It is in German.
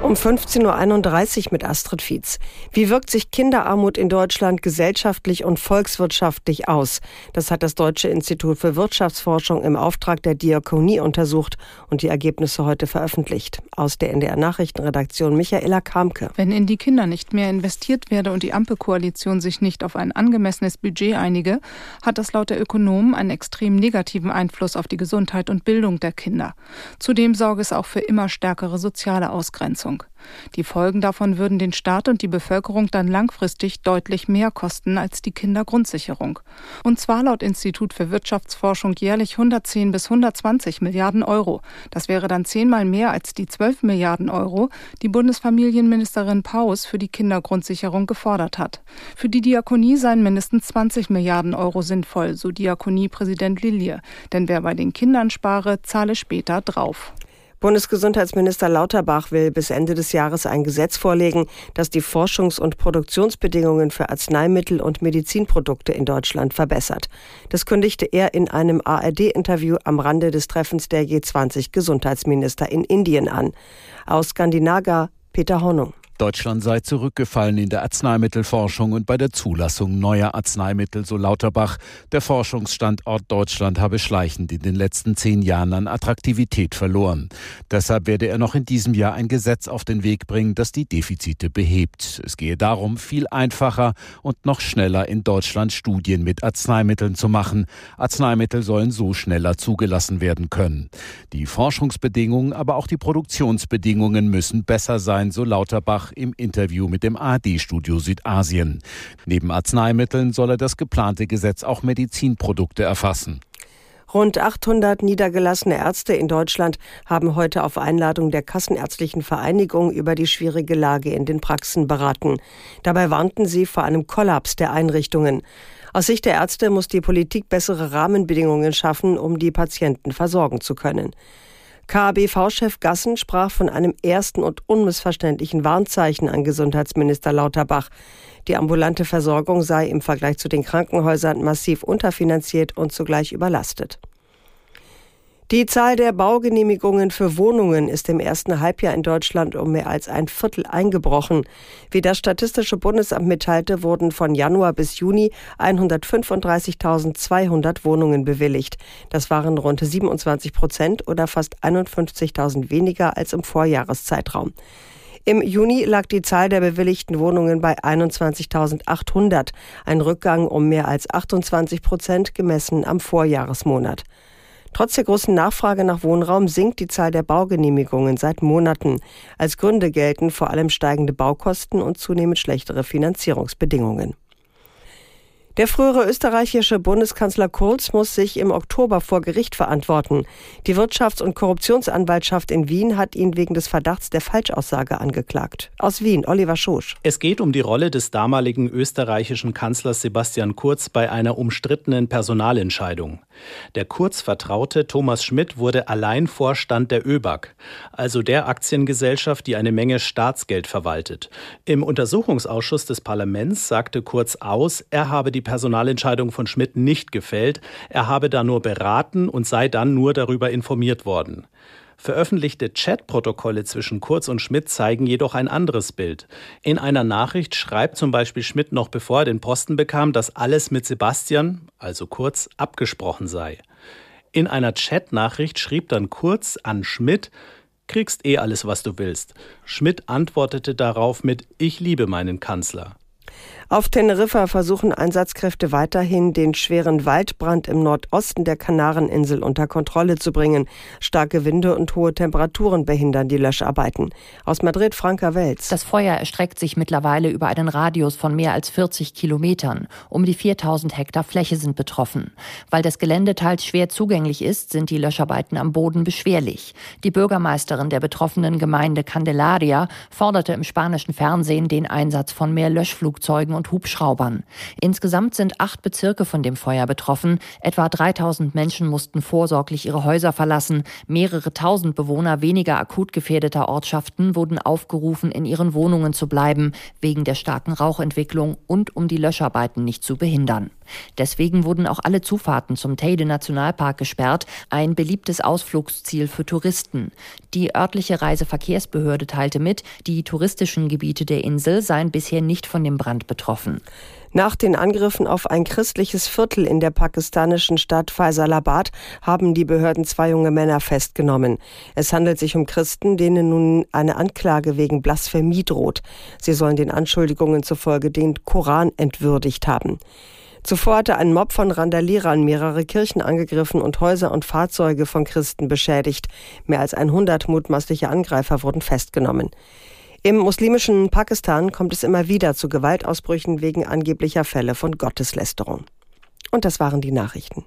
Um 15.31 Uhr mit Astrid Fietz. Wie wirkt sich Kinderarmut in Deutschland gesellschaftlich und volkswirtschaftlich aus? Das hat das Deutsche Institut für Wirtschaftsforschung im Auftrag der Diakonie untersucht und die Ergebnisse heute veröffentlicht. Aus der NDR Nachrichtenredaktion Michaela Kamke. Wenn in die Kinder nicht mehr investiert werde und die Ampelkoalition sich nicht auf ein angemessenes Budget einige, hat das laut der Ökonomen einen extrem negativen Einfluss auf die Gesundheit und Bildung der Kinder. Zudem sorge es auch für immer stärkere soziale Ausgrenzung. Umsetzung. Die Folgen davon würden den Staat und die Bevölkerung dann langfristig deutlich mehr kosten als die Kindergrundsicherung. Und zwar laut Institut für Wirtschaftsforschung jährlich 110 bis 120 Milliarden Euro. Das wäre dann zehnmal mehr als die 12 Milliarden Euro, die Bundesfamilienministerin Paus für die Kindergrundsicherung gefordert hat. Für die Diakonie seien mindestens 20 Milliarden Euro sinnvoll, so Diakoniepräsident Lillier. Denn wer bei den Kindern spare, zahle später drauf. Bundesgesundheitsminister Lauterbach will bis Ende des Jahres ein Gesetz vorlegen, das die Forschungs- und Produktionsbedingungen für Arzneimittel und Medizinprodukte in Deutschland verbessert. Das kündigte er in einem ARD-Interview am Rande des Treffens der G20 Gesundheitsminister in Indien an. Aus Skandinaga Peter Hornung. Deutschland sei zurückgefallen in der Arzneimittelforschung und bei der Zulassung neuer Arzneimittel, so Lauterbach. Der Forschungsstandort Deutschland habe schleichend in den letzten zehn Jahren an Attraktivität verloren. Deshalb werde er noch in diesem Jahr ein Gesetz auf den Weg bringen, das die Defizite behebt. Es gehe darum, viel einfacher und noch schneller in Deutschland Studien mit Arzneimitteln zu machen. Arzneimittel sollen so schneller zugelassen werden können. Die Forschungsbedingungen, aber auch die Produktionsbedingungen müssen besser sein, so Lauterbach im Interview mit dem ARD-Studio Südasien. Neben Arzneimitteln soll er das geplante Gesetz auch Medizinprodukte erfassen. Rund 800 niedergelassene Ärzte in Deutschland haben heute auf Einladung der Kassenärztlichen Vereinigung über die schwierige Lage in den Praxen beraten. Dabei warnten sie vor einem Kollaps der Einrichtungen. Aus Sicht der Ärzte muss die Politik bessere Rahmenbedingungen schaffen, um die Patienten versorgen zu können. KABV-Chef Gassen sprach von einem ersten und unmissverständlichen Warnzeichen an Gesundheitsminister Lauterbach. Die ambulante Versorgung sei im Vergleich zu den Krankenhäusern massiv unterfinanziert und zugleich überlastet. Die Zahl der Baugenehmigungen für Wohnungen ist im ersten Halbjahr in Deutschland um mehr als ein Viertel eingebrochen. Wie das Statistische Bundesamt mitteilte, wurden von Januar bis Juni 135.200 Wohnungen bewilligt. Das waren rund 27 Prozent oder fast 51.000 weniger als im Vorjahreszeitraum. Im Juni lag die Zahl der bewilligten Wohnungen bei 21.800, ein Rückgang um mehr als 28 Prozent gemessen am Vorjahresmonat. Trotz der großen Nachfrage nach Wohnraum sinkt die Zahl der Baugenehmigungen seit Monaten. Als Gründe gelten vor allem steigende Baukosten und zunehmend schlechtere Finanzierungsbedingungen. Der frühere österreichische Bundeskanzler Kurz muss sich im Oktober vor Gericht verantworten. Die Wirtschafts- und Korruptionsanwaltschaft in Wien hat ihn wegen des Verdachts der Falschaussage angeklagt. Aus Wien, Oliver Schosch. Es geht um die Rolle des damaligen österreichischen Kanzlers Sebastian Kurz bei einer umstrittenen Personalentscheidung. Der Kurz-Vertraute Thomas Schmidt wurde Alleinvorstand der ÖBAG, also der Aktiengesellschaft, die eine Menge Staatsgeld verwaltet. Im Untersuchungsausschuss des Parlaments sagte Kurz aus, er habe die Personalentscheidung von Schmidt nicht gefällt, er habe da nur beraten und sei dann nur darüber informiert worden. Veröffentlichte Chatprotokolle zwischen Kurz und Schmidt zeigen jedoch ein anderes Bild. In einer Nachricht schreibt zum Beispiel Schmidt noch bevor er den Posten bekam, dass alles mit Sebastian, also Kurz, abgesprochen sei. In einer Chatnachricht schrieb dann Kurz an Schmidt, kriegst eh alles, was du willst. Schmidt antwortete darauf mit Ich liebe meinen Kanzler. Auf Teneriffa versuchen Einsatzkräfte weiterhin, den schweren Waldbrand im Nordosten der Kanareninsel unter Kontrolle zu bringen. Starke Winde und hohe Temperaturen behindern die Löscharbeiten. Aus Madrid, Franka Welz. Das Feuer erstreckt sich mittlerweile über einen Radius von mehr als 40 Kilometern. Um die 4000 Hektar Fläche sind betroffen. Weil das Gelände teils schwer zugänglich ist, sind die Löscharbeiten am Boden beschwerlich. Die Bürgermeisterin der betroffenen Gemeinde Candelaria forderte im spanischen Fernsehen den Einsatz von mehr Löschflugzeugen und Hubschraubern. Insgesamt sind acht Bezirke von dem Feuer betroffen. Etwa 3000 Menschen mussten vorsorglich ihre Häuser verlassen. Mehrere tausend Bewohner weniger akut gefährdeter Ortschaften wurden aufgerufen, in ihren Wohnungen zu bleiben, wegen der starken Rauchentwicklung und um die Löscharbeiten nicht zu behindern. Deswegen wurden auch alle Zufahrten zum Teide Nationalpark gesperrt, ein beliebtes Ausflugsziel für Touristen. Die örtliche Reiseverkehrsbehörde teilte mit, die touristischen Gebiete der Insel seien bisher nicht von dem Brand betroffen. Nach den Angriffen auf ein christliches Viertel in der pakistanischen Stadt Faisalabad haben die Behörden zwei junge Männer festgenommen. Es handelt sich um Christen, denen nun eine Anklage wegen Blasphemie droht. Sie sollen den Anschuldigungen zufolge den Koran entwürdigt haben. Zuvor hatte ein Mob von Randalierern mehrere Kirchen angegriffen und Häuser und Fahrzeuge von Christen beschädigt. Mehr als 100 mutmaßliche Angreifer wurden festgenommen. Im muslimischen Pakistan kommt es immer wieder zu Gewaltausbrüchen wegen angeblicher Fälle von Gotteslästerung. Und das waren die Nachrichten.